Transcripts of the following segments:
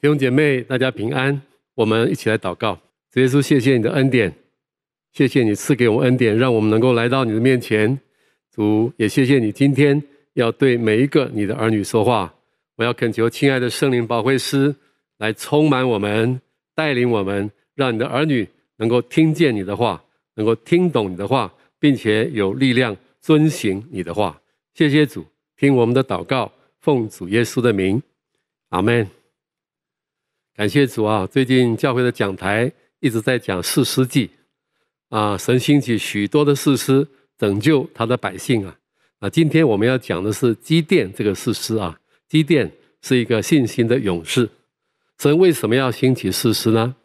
弟兄姐妹，大家平安。我们一起来祷告。主耶稣，谢谢你的恩典，谢谢你赐给我们恩典，让我们能够来到你的面前。主也谢谢你今天要对每一个你的儿女说话。我要恳求亲爱的圣灵保惠师来充满我们，带领我们，让你的儿女能够听见你的话，能够听懂你的话，并且有力量遵行你的话。谢谢主，听我们的祷告，奉主耶稣的名，阿门。感谢主啊！最近教会的讲台一直在讲士师记啊，神兴起许多的士师拯救他的百姓啊。啊，今天我们要讲的是基甸这个士师啊。基甸是一个信心的勇士。神为什么要兴起士师呢？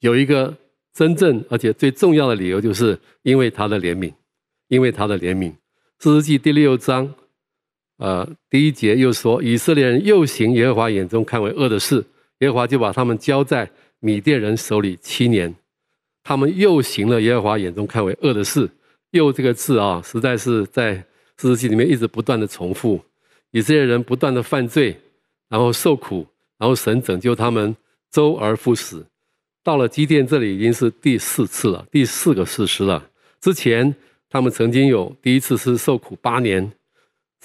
有一个真正而且最重要的理由，就是因为他的怜悯，因为他的怜悯。士师记第六章。呃，第一节又说，以色列人又行耶和华眼中看为恶的事，耶和华就把他们交在米甸人手里七年。他们又行了耶和华眼中看为恶的事，又这个字啊，实在是在士师记里面一直不断的重复。以色列人不断的犯罪，然后受苦，然后神拯救他们，周而复始。到了基甸这里已经是第四次了，第四个事实了。之前他们曾经有第一次是受苦八年。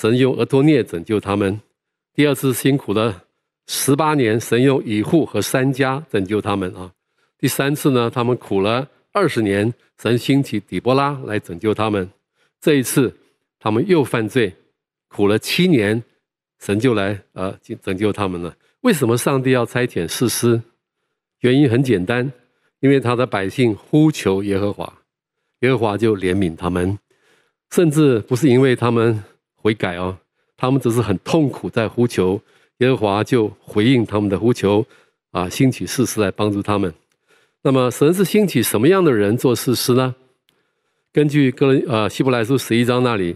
神用俄托聂拯救他们，第二次辛苦了十八年，神用以户和三迦拯救他们啊。第三次呢，他们苦了二十年，神兴起底波拉来拯救他们。这一次他们又犯罪，苦了七年，神就来呃拯救他们了。为什么上帝要差遣士师？原因很简单，因为他的百姓呼求耶和华，耶和华就怜悯他们，甚至不是因为他们。悔改哦，他们只是很痛苦，在呼求耶和华，就回应他们的呼求，啊，兴起士师来帮助他们。那么，神是兴起什么样的人做士师呢？根据哥林呃希伯来书十一章那里，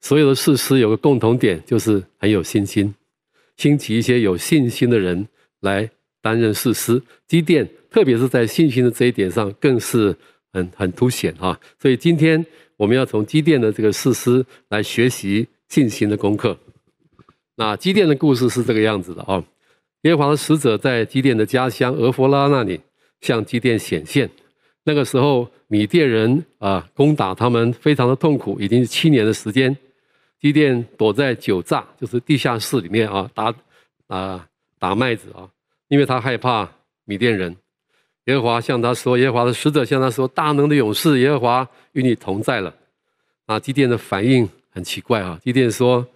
所有的士师有个共同点，就是很有信心，兴起一些有信心的人来担任士师。基甸，特别是在信心的这一点上，更是很很凸显啊。所以今天我们要从基甸的这个士师来学习。进行的功课。那基甸的故事是这个样子的啊，耶和华的使者在基甸的家乡俄弗拉那里向基甸显现。那个时候，米甸人啊攻打他们，非常的痛苦，已经是七年的时间。基甸躲在酒榨，就是地下室里面啊，打啊打麦子啊，因为他害怕米甸人。耶和华向他说：“耶和华的使者向他说，大能的勇士耶和华与你同在了。”啊，基甸的反应。很奇怪啊！基甸说：“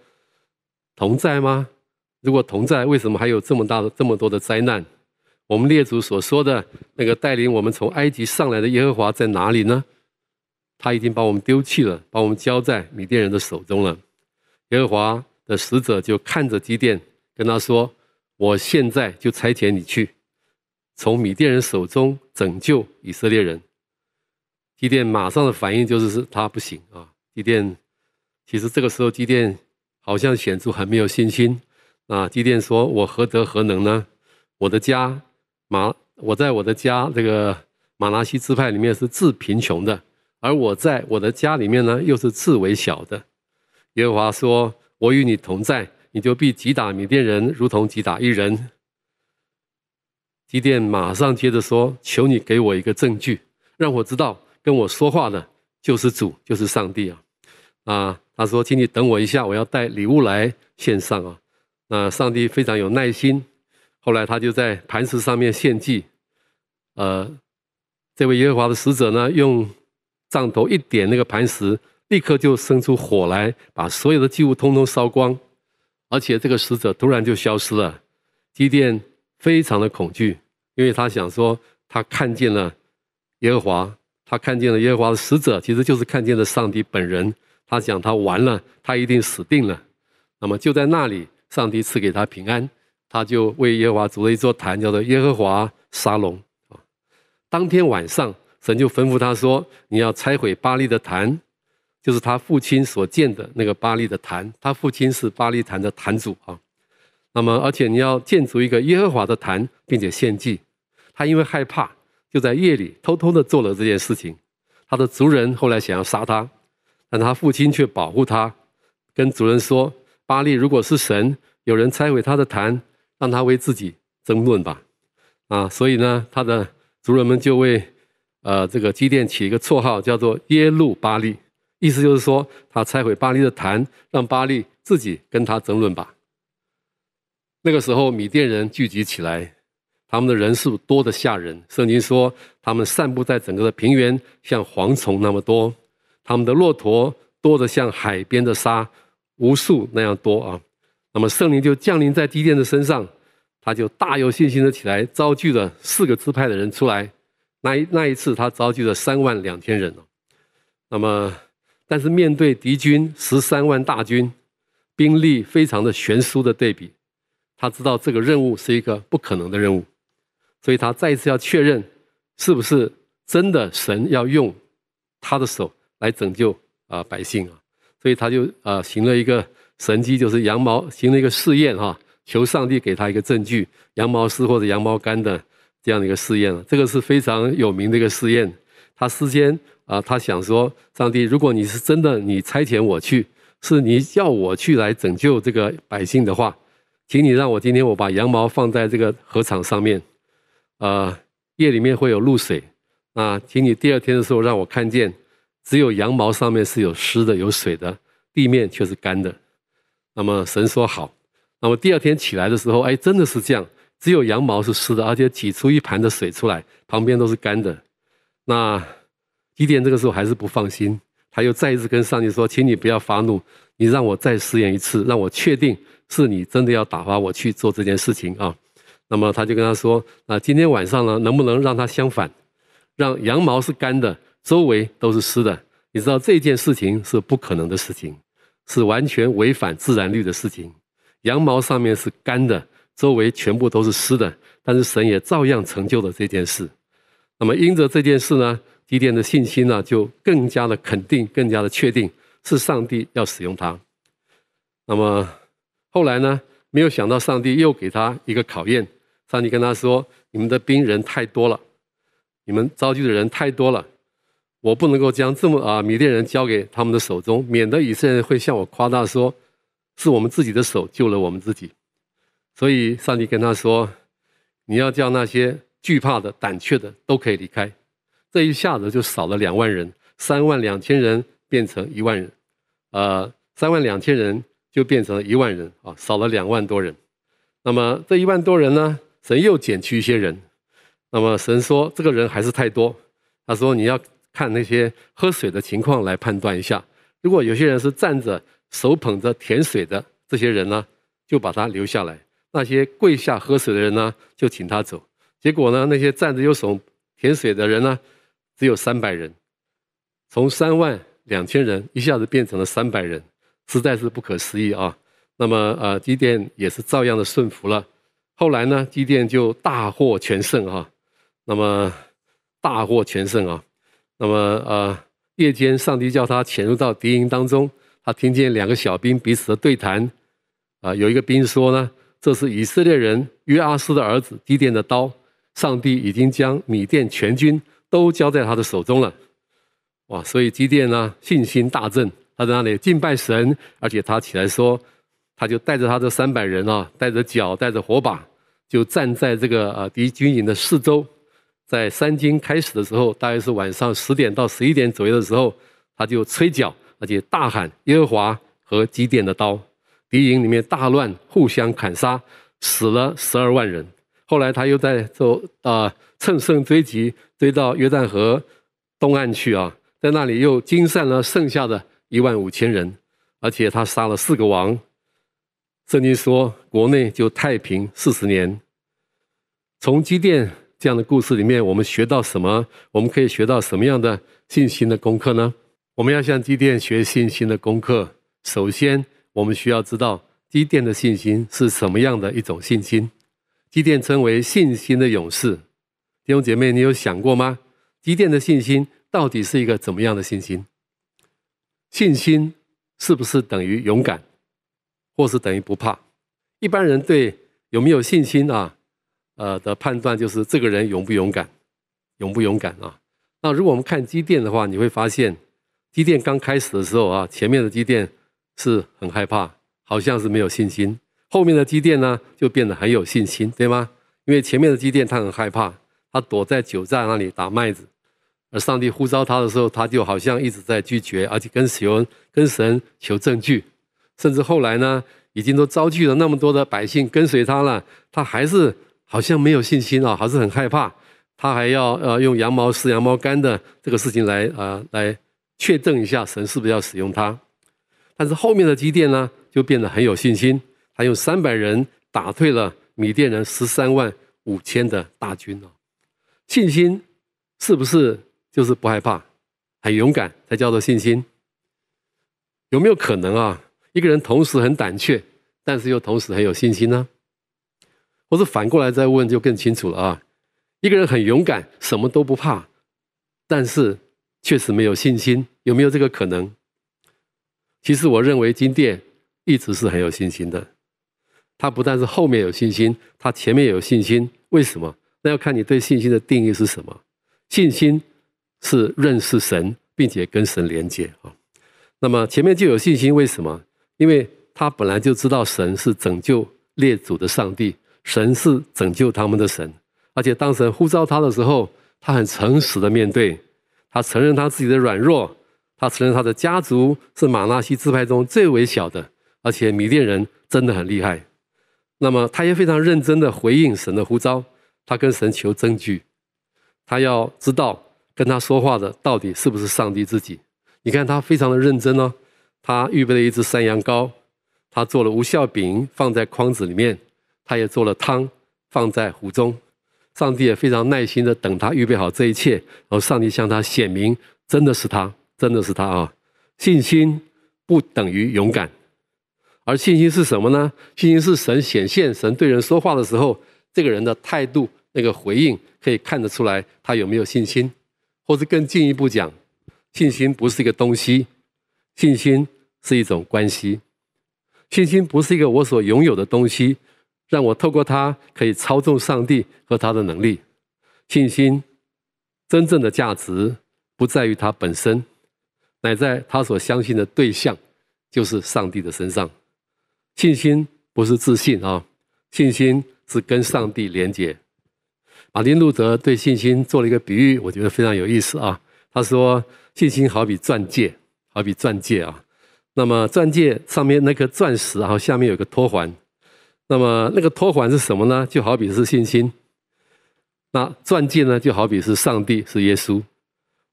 同在吗？如果同在，为什么还有这么大的、这么多的灾难？我们列祖所说的那个带领我们从埃及上来的耶和华在哪里呢？他已经把我们丢弃了，把我们交在米甸人的手中了。”耶和华的使者就看着基甸，跟他说：“我现在就差遣你去，从米甸人手中拯救以色列人。”基甸马上的反应就是：是他不行啊！基甸。其实这个时候，基甸好像显出很没有信心。啊，基甸说：“我何德何能呢？我的家马，我在我的家这个马拿西支派里面是最贫穷的，而我在我的家里面呢，又是最微小的。”耶和华说：“我与你同在，你就必击打米甸人，如同击打一人。”基甸马上接着说：“求你给我一个证据，让我知道跟我说话的就是主，就是上帝啊！”啊。他说：“请你等我一下，我要带礼物来献上啊。”那上帝非常有耐心。后来他就在磐石上面献祭。呃，这位耶和华的使者呢，用杖头一点那个磐石，立刻就生出火来，把所有的祭物通通烧光。而且这个使者突然就消失了。基甸非常的恐惧，因为他想说，他看见了耶和华，他看见了耶和华的使者，其实就是看见了上帝本人。他想，他完了，他一定死定了。那么就在那里，上帝赐给他平安，他就为耶和华筑了一座坛，叫做耶和华沙龙。啊，当天晚上，神就吩咐他说：“你要拆毁巴力的坛，就是他父亲所建的那个巴力的坛。他父亲是巴力坛的坛主啊。那么，而且你要建筑一个耶和华的坛，并且献祭。他因为害怕，就在夜里偷偷的做了这件事情。他的族人后来想要杀他。”但他父亲却保护他，跟主人说：“巴利如果是神，有人拆毁他的坛，让他为自己争论吧。啊，所以呢，他的族人们就为呃这个基甸起一个绰号，叫做耶路巴利，意思就是说他拆毁巴利的坛，让巴利自己跟他争论吧。那个时候，米甸人聚集起来，他们的人数多得吓人。圣经说，他们散布在整个的平原，像蝗虫那么多；他们的骆驼多得像海边的沙，无数那样多啊。那么圣灵就降临在基甸的身上，他就大有信心的起来，召聚了四个支派的人出来。那一那一次，他召集了三万两千人哦。那么，但是面对敌军十三万大军，兵力非常的悬殊的对比。他知道这个任务是一个不可能的任务，所以他再一次要确认，是不是真的神要用他的手来拯救啊百姓啊？所以他就啊行了一个神迹，就是羊毛行了一个试验哈，求上帝给他一个证据，羊毛丝或者羊毛干的这样的一个试验。这个是非常有名的一个试验。他事先啊，他想说，上帝，如果你是真的，你差遣我去，是你要我去来拯救这个百姓的话。请你让我今天我把羊毛放在这个禾场上面，呃，夜里面会有露水，啊，请你第二天的时候让我看见，只有羊毛上面是有湿的、有水的，地面却是干的。那么神说好，那么第二天起来的时候，哎，真的是这样，只有羊毛是湿的，而且挤出一盘的水出来，旁边都是干的。那基甸这个时候还是不放心，他又再一次跟上帝说，请你不要发怒，你让我再试验一次，让我确定。是你真的要打发我去做这件事情啊？那么他就跟他说：“那今天晚上呢，能不能让他相反，让羊毛是干的，周围都是湿的？你知道这件事情是不可能的事情，是完全违反自然律的事情。羊毛上面是干的，周围全部都是湿的，但是神也照样成就了这件事。那么因着这件事呢，基甸的信心呢就更加的肯定，更加的确定是上帝要使用他。那么。后来呢，没有想到上帝又给他一个考验。上帝跟他说：“你们的兵人太多了，你们召集的人太多了，我不能够将这么啊米甸人交给他们的手中，免得以色列人会向我夸大说，是我们自己的手救了我们自己。”所以上帝跟他说：“你要叫那些惧怕的、胆怯的都可以离开。”这一下子就少了两万人，三万两千人变成一万人，呃，三万两千人。就变成了一万人啊，少了两万多人。那么这一万多人呢，神又减去一些人。那么神说这个人还是太多，他说你要看那些喝水的情况来判断一下。如果有些人是站着手捧着甜水的这些人呢，就把他留下来；那些跪下喝水的人呢，就请他走。结果呢，那些站着又手甜水的人呢，只有三百人，从三万两千人一下子变成了三百人。实在是不可思议啊！那么，呃，基甸也是照样的顺服了。后来呢，基甸就大获全胜啊。那么，大获全胜啊。那么，呃，夜间上帝叫他潜入到敌营当中，他听见两个小兵彼此的对谈。啊，有一个兵说呢：“这是以色列人约阿斯的儿子基甸的刀，上帝已经将米甸全军都交在他的手中了。”哇！所以基甸呢，信心大振。他在那里敬拜神，而且他起来说，他就带着他这三百人啊，带着脚，带着火把，就站在这个呃敌军营的四周。在三更开始的时候，大约是晚上十点到十一点左右的时候，他就吹角，而且大喊耶和华和基甸的刀，敌营里面大乱，互相砍杀，死了十二万人。后来他又在做啊、乘胜追击，追到约旦河东岸去啊，在那里又惊散了剩下的。一万五千人，而且他杀了四个王。圣经说，国内就太平四十年。从基甸这样的故事里面，我们学到什么？我们可以学到什么样的信心的功课呢？我们要向基甸学信心的功课。首先，我们需要知道基甸的信心是什么样的一种信心。基甸称为信心的勇士。弟兄姐妹，你有想过吗？基甸的信心到底是一个怎么样的信心？信心是不是等于勇敢，或是等于不怕？一般人对有没有信心啊，呃的判断就是这个人勇不勇敢，勇不勇敢啊？那如果我们看基甸的话，你会发现，基甸刚开始的时候啊，前面的基甸是很害怕，好像是没有信心。后面的机电呢就变得很有信心，对吗？因为前面的机电他很害怕，他躲在酒站那里打麦子，而上帝呼召他的时候，他就好像一直在拒绝，而且跟求跟神求证据，甚至后来呢，已经都招聚了那么多的百姓跟随他了，他还是好像没有信心啊，还是很害怕，他还要呃用羊毛撕羊毛干的这个事情来呃来确证一下神是不是要使用他。但是后面的基甸呢，就变得很有信心，他用三百人打退了米甸人十三万五千的大军哦。信心是不是就是不害怕、很勇敢才叫做信心？有没有可能啊？一个人同时很胆怯，但是又同时很有信心呢？或是反过来再问就更清楚了啊？一个人很勇敢，什么都不怕，但是确实没有信心，有没有这个可能？其实我认为金殿一直是很有信心的。他不但是后面有信心，他前面也有信心。为什么？那要看你对信心的定义是什么。信心是认识神，并且跟神连接啊。那么前面就有信心，为什么？因为他本来就知道神是拯救列祖的上帝，神是拯救他们的神。而且当神呼召他的时候，他很诚实的面对，他承认他自己的软弱。他承认他的家族是马拿西支派中最微小的，而且米甸人真的很厉害。那么他也非常认真的回应神的呼召，他跟神求证据，他要知道跟他说话的到底是不是上帝自己。你看他非常的认真哦，他预备了一只山羊羔，他做了无酵饼放在筐子里面，他也做了汤放在壶中。上帝也非常耐心的等他预备好这一切，然后上帝向他显明，真的是他。真的是他啊！信心不等于勇敢，而信心是什么呢？信心是神显现，神对人说话的时候，这个人的态度、那个回应，可以看得出来他有没有信心。或者更进一步讲，信心不是一个东西，信心是一种关系。信心不是一个我所拥有的东西，让我透过它可以操纵上帝和他的能力。信心真正的价值不在于它本身。乃在他所相信的对象，就是上帝的身上。信心不是自信啊，信心是跟上帝连接。马丁路德对信心做了一个比喻，我觉得非常有意思啊。他说，信心好比钻戒，好比钻戒啊。那么钻戒上面那颗钻石啊，下面有个托环。那么那个托环是什么呢？就好比是信心。那钻戒呢，就好比是上帝，是耶稣。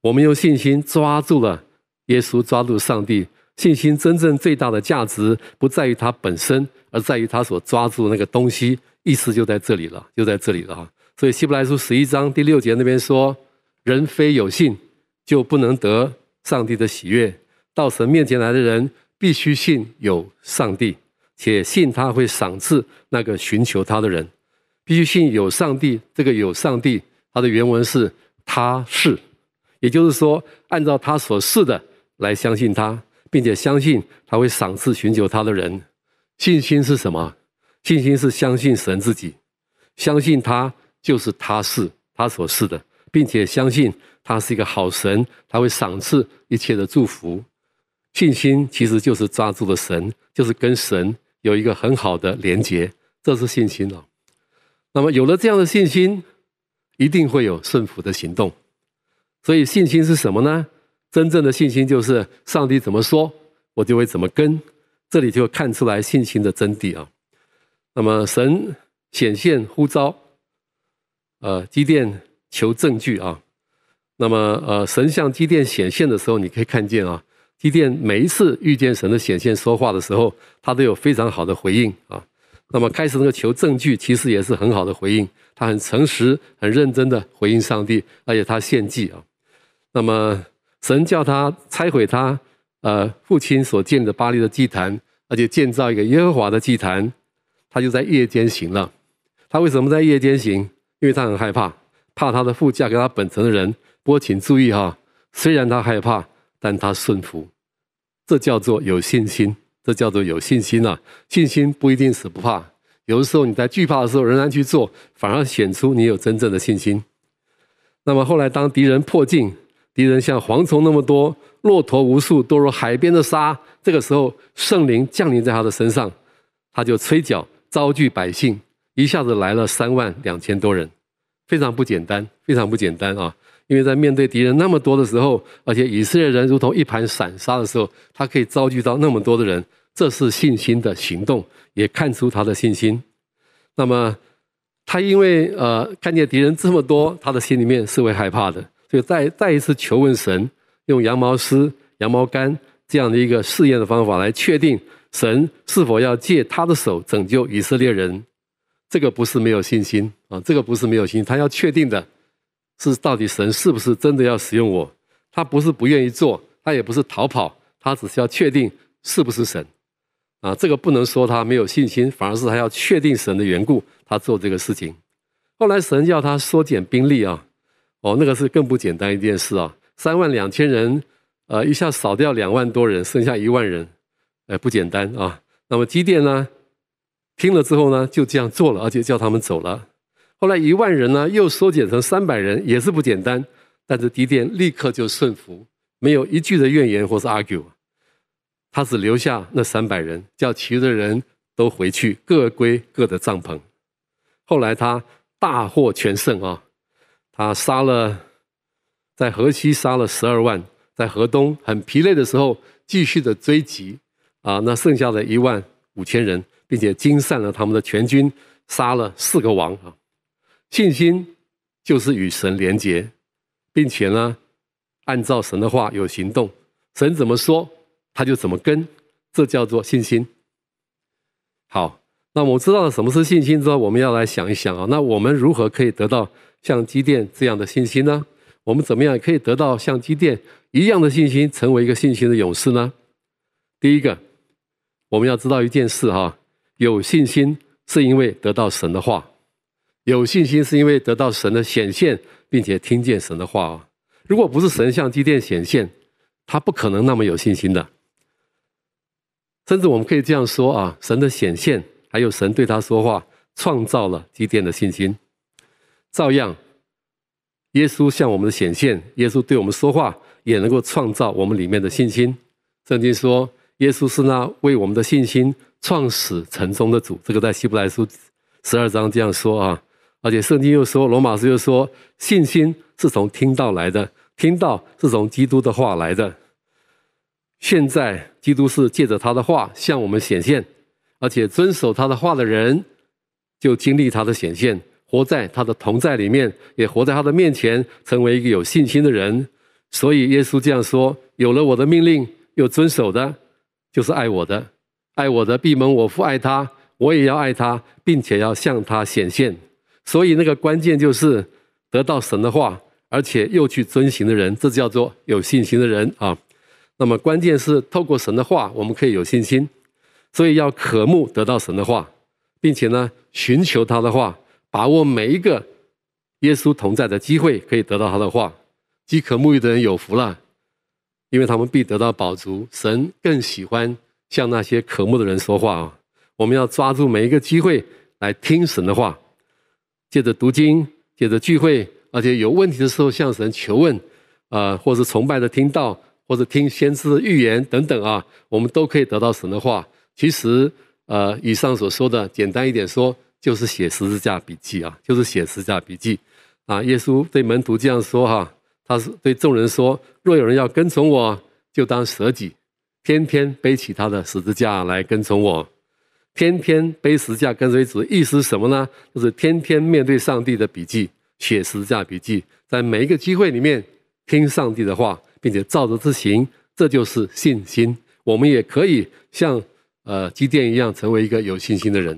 我们用信心抓住了。耶稣抓住上帝，信心真正最大的价值不在于它本身，而在于它所抓住那个东西。意思就在这里了，就在这里了哈。所以希伯来书十一章第六节那边说：“人非有信，就不能得上帝的喜悦。到神面前来的人，必须信有上帝，且信他会赏赐那个寻求他的人。必须信有上帝。这个有上帝，它的原文是他是，也就是说，按照他所示的。”来相信他，并且相信他会赏赐寻求他的人。信心是什么？信心是相信神自己，相信他就是他是他所是的，并且相信他是一个好神，他会赏赐一切的祝福。信心其实就是抓住了神，就是跟神有一个很好的连结，这是信心啊。那么有了这样的信心，一定会有顺服的行动。所以信心是什么呢？真正的信心就是上帝怎么说，我就会怎么跟。这里就看出来信心的真谛啊。那么神显现呼召，呃，基甸求证据啊。那么呃，神向基甸显现的时候，你可以看见啊，基甸每一次遇见神的显现说话的时候，他都有非常好的回应啊。那么开始那个求证据，其实也是很好的回应。他很诚实、很认真的回应上帝，而且他献祭啊。那么。神叫他拆毁他，呃，父亲所建的巴力的祭坛，而且建造一个耶和华的祭坛，他就在夜间行了。他为什么在夜间行？因为他很害怕，怕他的父嫁给他本城的人。不过请注意哈，虽然他害怕，但他顺服，这叫做有信心，这叫做有信心啊。信心不一定是不怕，有的时候你在惧怕的时候仍然去做，反而显出你有真正的信心。那么后来当敌人迫近，敌人像蝗虫那么多，骆驼无数，多如海边的沙。这个时候，圣灵降临在他的身上，他就吹角招聚百姓，一下子来了三万两千多人，非常不简单，非常不简单啊！因为在面对敌人那么多的时候，而且以色列人如同一盘散沙的时候，他可以招聚到那么多的人，这是信心的行动，也看出他的信心。那么他因为呃看见敌人这么多，他的心里面是会害怕的，所以再再一次求问神，用羊毛丝、羊毛干这样的一个试验的方法来确定神是否要借他的手拯救以色列人。这个不是没有信心啊，这个不是没有信心，他要确定的。是到底神是不是真的要使用我？他不是不愿意做，他也不是逃跑，他只是要确定是不是神啊。这个不能说他没有信心，反而是他要确定神的缘故，他做这个事情。后来神要他缩减兵力啊，哦，那个是更不简单一件事啊。三万两千人，呃，一下少掉两万多人，剩下一万人，哎，不简单啊。那么基甸呢，听了之后呢，就这样做了，而且叫他们走了。后来一万人呢，又缩减成三百人，也是不简单。但是敌电立刻就顺服，没有一句的怨言或是 argue。他只留下那三百人，叫其余的人都回去，各归各的帐篷。后来他大获全胜啊！他杀了在河西杀了十二万，在河东很疲累的时候，继续的追击啊，那剩下的一万五千人，并且惊散了他们的全军，杀了四个王啊！信心就是与神连结，并且呢，按照神的话有行动。神怎么说，他就怎么跟，这叫做信心。好，那我知道了什么是信心之后，我们要来想一想啊，那我们如何可以得到像基甸这样的信心呢？我们怎么样可以得到像基甸一样的信心，成为一个信心的勇士呢？第一个，我们要知道一件事哈，有信心是因为得到神的话。有信心是因为得到神的显现，并且听见神的话啊。如果不是神向基甸显现，他不可能那么有信心的。甚至我们可以这样说啊，神的显现，还有神对他说话，创造了基甸的信心。照样，耶稣向我们的显现，耶稣对我们说话，也能够创造我们里面的信心。圣经说，耶稣是那为我们的信心创始成终的主。这个在希伯来书十二章这样说啊。而且圣经又说，罗马书又说，信心是从听到来的，听到是从基督的话来的。现在基督是借着他的话向我们显现，而且遵守他的话的人，就经历他的显现，活在他的同在里面，也活在他的面前，成为一个有信心的人。所以耶稣这样说：有了我的命令又遵守的，就是爱我的；爱我的必蒙我父爱他，我也要爱他，并且要向他显现。所以那个关键就是得到神的话，而且又去遵行的人，这叫做有信心的人啊。那么关键是透过神的话，我们可以有信心。所以要渴慕得到神的话，并且呢，寻求他的话，把握每一个耶稣同在的机会，可以得到他的话。饥渴慕义的人有福了，因为他们必得到饱足。神更喜欢向那些渴慕的人说话啊。我们要抓住每一个机会来听神的话。借着读经，借着聚会，而且有问题的时候向神求问，啊、呃，或是崇拜的听道，或者听先知的预言等等啊，我们都可以得到神的话。其实，呃，以上所说的，简单一点说，就是写十字架笔记啊，就是写十字架笔记啊。耶稣对门徒这样说哈、他是对众人说：若有人要跟从我，就当舍己，天天背起他的十字架来跟从我。天天背十架跟随主，意思是什么呢？就是天天面对上帝的笔记，写十架笔记，在每一个机会里面听上帝的话，并且照着执行，这就是信心。我们也可以像呃基甸一样，成为一个有信心的人。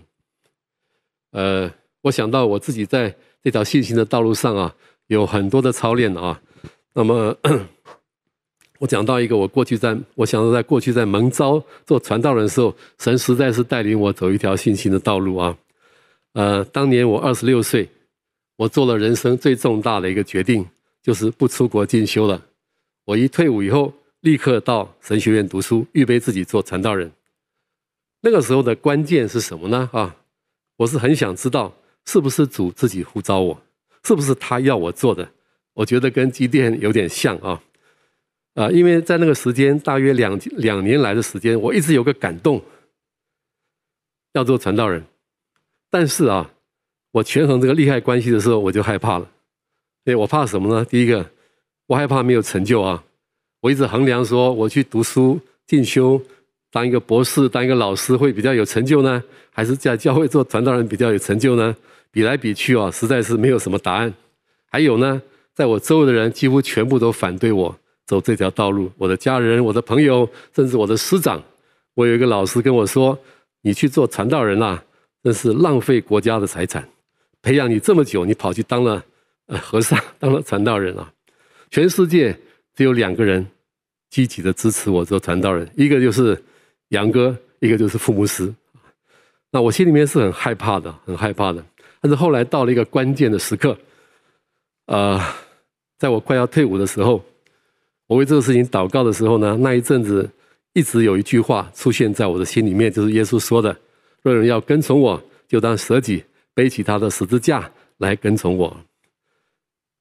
呃，我想到我自己在这条信心的道路上啊，有很多的操练啊。那么。我讲到一个，我过去在，我想到在过去在蒙召做传道人的时候，神实在是带领我走一条信心的道路啊。呃，当年我二十六岁，我做了人生最重大的一个决定，就是不出国进修了。我一退伍以后，立刻到神学院读书，预备自己做传道人。那个时候的关键是什么呢？啊，我是很想知道，是不是主自己呼召我，是不是他要我做的？我觉得跟机电有点像啊。啊，因为在那个时间，大约两两年来的时间，我一直有个感动，要做传道人，但是啊，我权衡这个利害关系的时候，我就害怕了。哎，我怕什么呢？第一个，我害怕没有成就啊。我一直衡量说，我去读书进修，当一个博士，当一个老师会比较有成就呢，还是在教会做传道人比较有成就呢？比来比去啊，实在是没有什么答案。还有呢，在我周围的人几乎全部都反对我走这条道路。我的家人、我的朋友，甚至我的师长。我有一个老师跟我说：“你去做传道人啊，真是浪费国家的财产。培养你这么久，你跑去当了呃和尚，当了传道人啊！全世界只有两个人积极的支持我做传道人，一个就是杨哥，一个就是傅牧师。那我心里面是很害怕的，很害怕的。但是后来到了一个关键的时刻。”呃，在我快要退伍的时候，我为这个事情祷告的时候呢，那一阵子一直有一句话出现在我的心里面，就是耶稣说的：“若人要跟从我，就当舍己，背起他的十字架来跟从我。”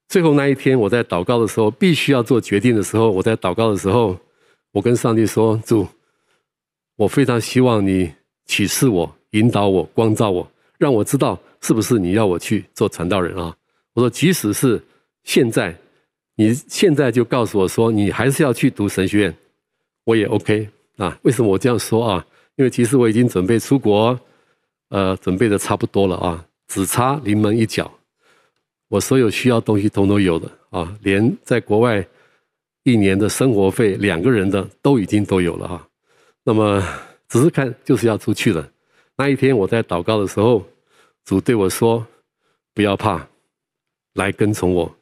最后那一天，我在祷告的时候，必须要做决定的时候，我在祷告的时候，我跟上帝说：“主，我非常希望你启示我、引导我、光照我，让我知道是不是你要我去做传道人啊。”我说，即使是现在，你现在就告诉我说你还是要去读神学院，我也 OK 啊。为什么我这样说啊？因为其实我已经准备出国，呃，准备的差不多了啊，只差临门一脚。我所有需要东西通通有的啊，连在国外一年的生活费两个人的都已经都有了啊。那么只是看就是要出去了。那一天我在祷告的时候，主对我说：“不要怕。”来跟从我，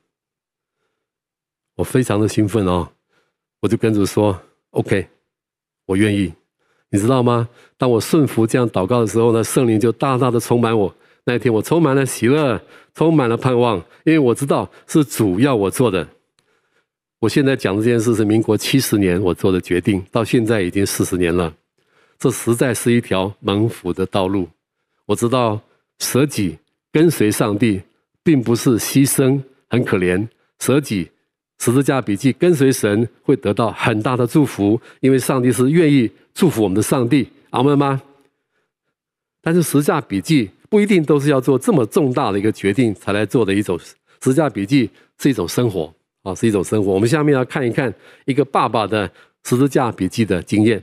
我非常的兴奋哦，我就跟主说：“OK，我愿意。”你知道吗？当我顺服这样祷告的时候呢，圣灵就大大的充满我。那一天，我充满了喜乐，充满了盼望，因为我知道是主要我做的。我现在讲这件事是民国七十年我做的决定，到现在已经四十年了。这实在是一条蒙福的道路。我知道舍己跟随上帝。并不是牺牲很可怜，舍己十字架笔记跟随神会得到很大的祝福，因为上帝是愿意祝福我们的上帝，阿门吗？但是十字架笔记不一定都是要做这么重大的一个决定才来做的一种，十字架笔记是一种生活啊，是一种生活。我们下面要看一看一个爸爸的十字架笔记的经验。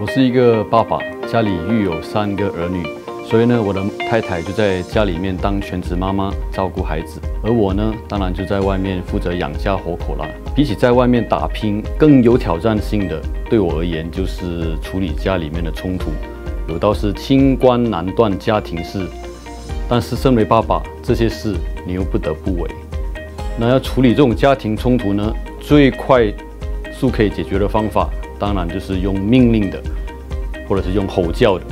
我是一个爸爸，家里育有三个儿女。所以呢，我的太太就在家里面当全职妈妈，照顾孩子，而我呢，当然就在外面负责养家活口啦。比起在外面打拼，更有挑战性的，对我而言就是处理家里面的冲突。有道是清官难断家庭事，但是身为爸爸，这些事你又不得不为。那要处理这种家庭冲突呢，最快速可以解决的方法，当然就是用命令的，或者是用吼叫的。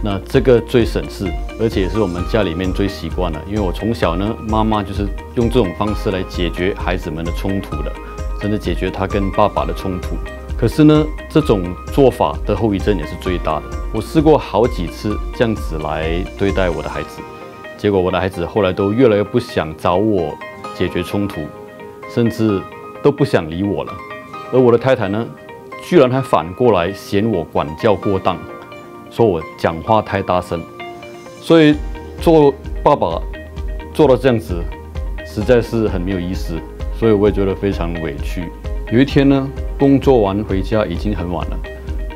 那这个最省事，而且也是我们家里面最习惯的，因为我从小呢，妈妈就是用这种方式来解决孩子们的冲突的，甚至解决他跟爸爸的冲突。可是呢，这种做法的后遗症也是最大的。我试过好几次这样子来对待我的孩子，结果我的孩子后来都越来越不想找我解决冲突，甚至都不想理我了。而我的太太呢，居然还反过来嫌我管教过当。说我讲话太大声，所以做爸爸做到这样子，实在是很没有意思，所以我也觉得非常委屈。有一天呢，工作完回家已经很晚了，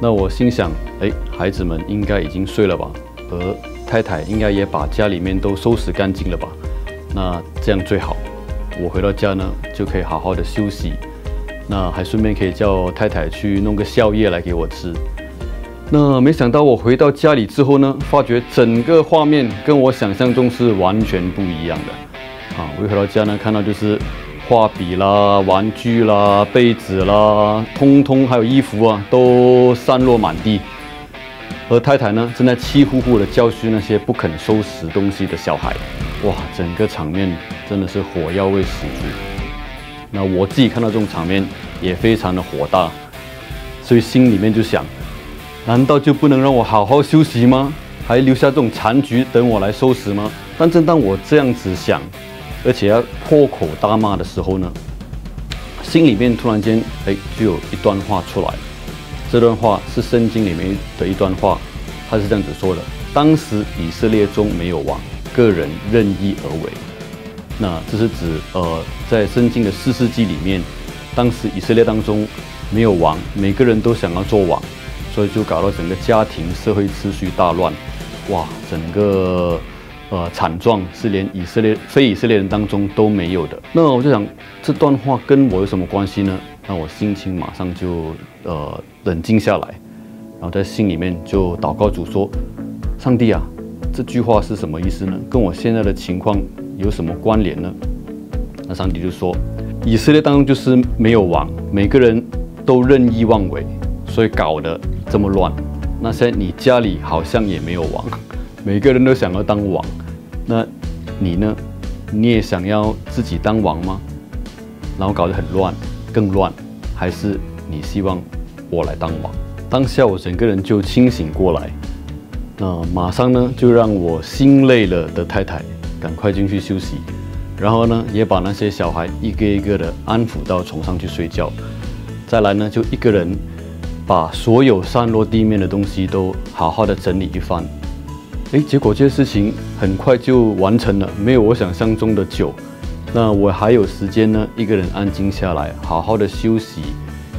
那我心想，哎，孩子们应该已经睡了吧，而太太应该也把家里面都收拾干净了吧，那这样最好，我回到家呢就可以好好的休息，那还顺便可以叫太太去弄个宵夜来给我吃。那没想到我回到家里之后呢，发觉整个画面跟我想象中是完全不一样的。啊，我一回到家呢，看到就是画笔啦、玩具啦、被子啦，通通还有衣服啊，都散落满地。而太太呢，正在气呼呼地教训那些不肯收拾东西的小孩。哇，整个场面真的是火药味十足。那我自己看到这种场面也非常的火大，所以心里面就想。难道就不能让我好好休息吗？还留下这种残局等我来收拾吗？但正当我这样子想，而且要破口大骂的时候呢，心里面突然间，哎，就有一段话出来。这段话是圣经里面的一段话，他是这样子说的：当时以色列中没有王，个人任意而为。那这是指呃，在圣经的四世纪里面，当时以色列当中没有王，每个人都想要做王，所以就搞到整个家庭社会秩序大乱，哇，整个呃惨状是连以色列非以色列人当中都没有的。那我就想，这段话跟我有什么关系呢？那我心情马上就呃冷静下来，然后在心里面就祷告主说：上帝啊，这句话是什么意思呢？跟我现在的情况。有什么关联呢？那上帝就说，以色列当中就是没有王，每个人都任意妄为，所以搞得这么乱。那现在你家里好像也没有王，每个人都想要当王，那你呢？你也想要自己当王吗？然后搞得很乱，更乱，还是你希望我来当王？当下我整个人就清醒过来，那马上呢就让我心累了的太太。赶快进去休息，然后呢，也把那些小孩一个一个的安抚到床上去睡觉。再来呢，就一个人把所有散落地面的东西都好好的整理一番。诶，结果这些事情很快就完成了，没有我想象中的久。那我还有时间呢，一个人安静下来，好好的休息，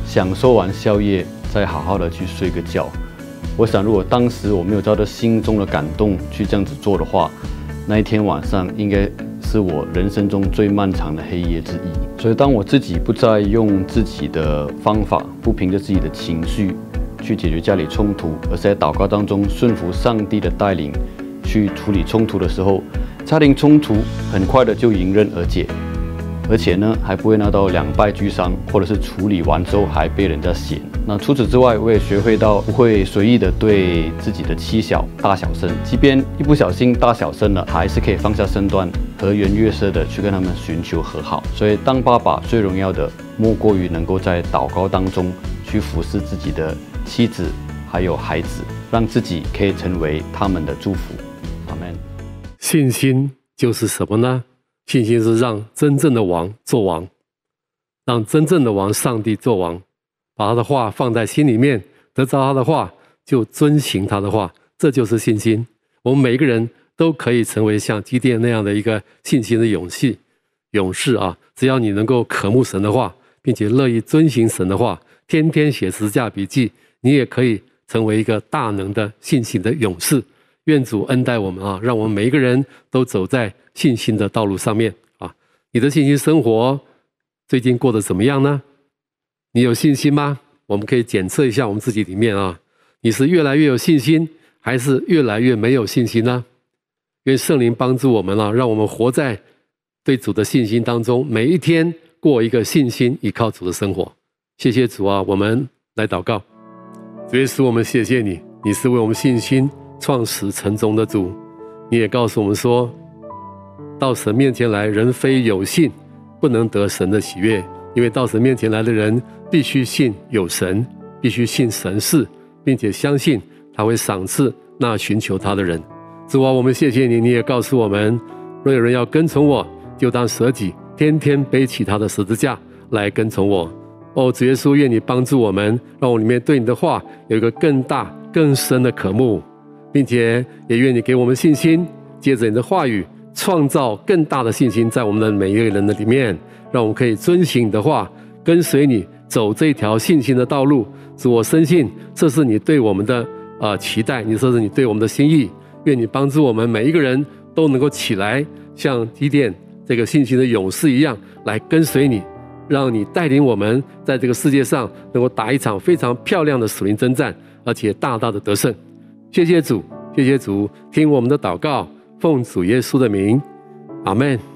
享受完宵夜，再好好的去睡个觉。我想，如果当时我没有照着心中的感动去这样子做的话，那一天晚上应该是我人生中最漫长的黑夜之一。所以，当我自己不再用自己的方法，不凭着自己的情绪去解决家里冲突，而是在祷告当中顺服上帝的带领去处理冲突的时候，家庭冲突很快的就迎刃而解。而且呢，还不会闹到两败俱伤，或者是处理完之后还被人家嫌。那除此之外，我也学会到不会随意的对自己的妻小大小声，即便一不小心大小声了，还是可以放下身段，和颜悦色的去跟他们寻求和好。所以，当爸爸最荣耀的，莫过于能够在祷告当中去服侍自己的妻子还有孩子，让自己可以成为他们的祝福。阿门。信心就是什么呢？信心是让真正的王做王，让真正的王上帝做王，把他的话放在心里面，得着他的话就遵行他的话，这就是信心。我们每一个人都可以成为像基甸那样的一个信心的勇气勇士啊！只要你能够渴慕神的话，并且乐意遵行神的话，天天写十架笔记，你也可以成为一个大能的信心的勇士。愿主恩待我们啊，让我们每一个人都走在信心的道路上面啊！你的信心生活最近过得怎么样呢？你有信心吗？我们可以检测一下我们自己里面啊，你是越来越有信心，还是越来越没有信心呢？愿圣灵帮助我们啊，让我们活在对主的信心当中，每一天过一个信心依靠主的生活。谢谢主啊，我们来祷告。主耶稣，我们谢谢你，你是为我们信心。创始成终的主，你也告诉我们说，到神面前来，人非有信，不能得神的喜悦。因为到神面前来的人，必须信有神，必须信神是，并且相信他会赏赐那寻求他的人。主啊，我们谢谢你，你也告诉我们，若有人要跟从我，就当舍己，天天背起他的十字架来跟从我。哦，主耶稣，愿你帮助我们，让我里面对你的话有一个更大更深的渴慕。并且也愿你给我们信心，借着你的话语，创造更大的信心在我们的每一个人的里面，让我们可以遵行你的话，跟随你走这条信心的道路。主，我深信这是你对我们的呃期待，你说是你对我们的心意。愿你帮助我们每一个人都能够起来，像基甸这个信心的勇士一样，来跟随你，让你带领我们在这个世界上能够打一场非常漂亮的属灵征战，而且大大的得胜。谢谢主，谢谢主，听我们的祷告，奉主耶稣的名，阿门。